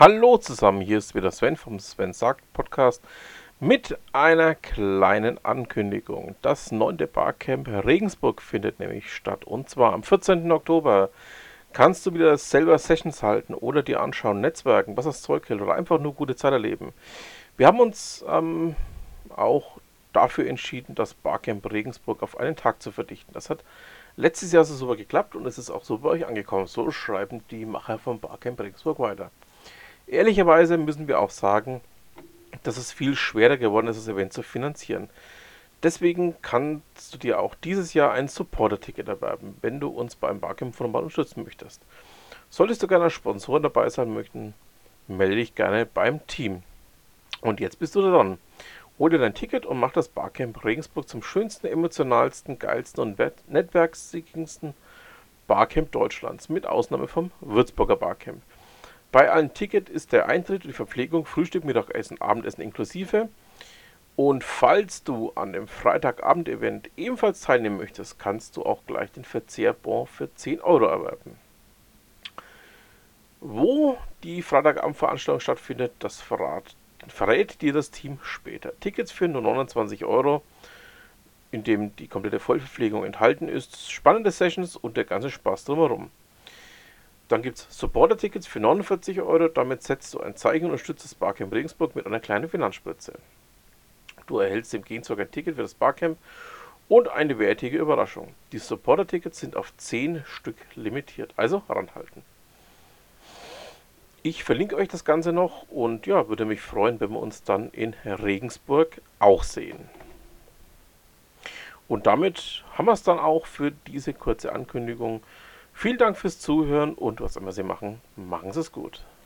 Hallo zusammen, hier ist wieder Sven vom Sven sagt Podcast mit einer kleinen Ankündigung. Das 9. Barcamp Regensburg findet nämlich statt und zwar am 14. Oktober. Kannst du wieder selber Sessions halten oder dir anschauen, Netzwerken, was das Zeug hält oder einfach nur gute Zeit erleben. Wir haben uns ähm, auch dafür entschieden, das Barcamp Regensburg auf einen Tag zu verdichten. Das hat letztes Jahr so super geklappt und es ist auch so bei euch angekommen. So schreiben die Macher vom Barcamp Regensburg weiter. Ehrlicherweise müssen wir auch sagen, dass es viel schwerer geworden ist, das Event zu finanzieren. Deswegen kannst du dir auch dieses Jahr ein Supporter-Ticket erwerben, wenn du uns beim Barcamp von Normal unterstützen möchtest. Solltest du gerne Sponsoren dabei sein möchten, melde dich gerne beim Team. Und jetzt bist du dran. Hol dir dein Ticket und mach das Barcamp Regensburg zum schönsten, emotionalsten, geilsten und netzwerksigigsten Barcamp Deutschlands, mit Ausnahme vom Würzburger Barcamp. Bei einem Ticket ist der Eintritt und die Verpflegung, Frühstück, Mittagessen, Abendessen inklusive. Und falls du an dem Freitagabend-Event ebenfalls teilnehmen möchtest, kannst du auch gleich den Verzehrbon für 10 Euro erwerben. Wo die Freitagabendveranstaltung stattfindet, das verrat, verrät dir das Team später. Tickets für nur 29 Euro, in dem die komplette Vollverpflegung enthalten ist, spannende Sessions und der ganze Spaß drumherum. Dann gibt es Supporter-Tickets für 49 Euro. Damit setzt du ein Zeichen und unterstützt das Barcamp Regensburg mit einer kleinen Finanzspritze. Du erhältst im Gegenzug ein Ticket für das Barcamp und eine wertige Überraschung. Die Supporter-Tickets sind auf 10 Stück limitiert, also ranhalten. Ich verlinke euch das Ganze noch und ja, würde mich freuen, wenn wir uns dann in Regensburg auch sehen. Und damit haben wir es dann auch für diese kurze Ankündigung. Vielen Dank fürs Zuhören und was immer Sie machen, machen Sie es gut.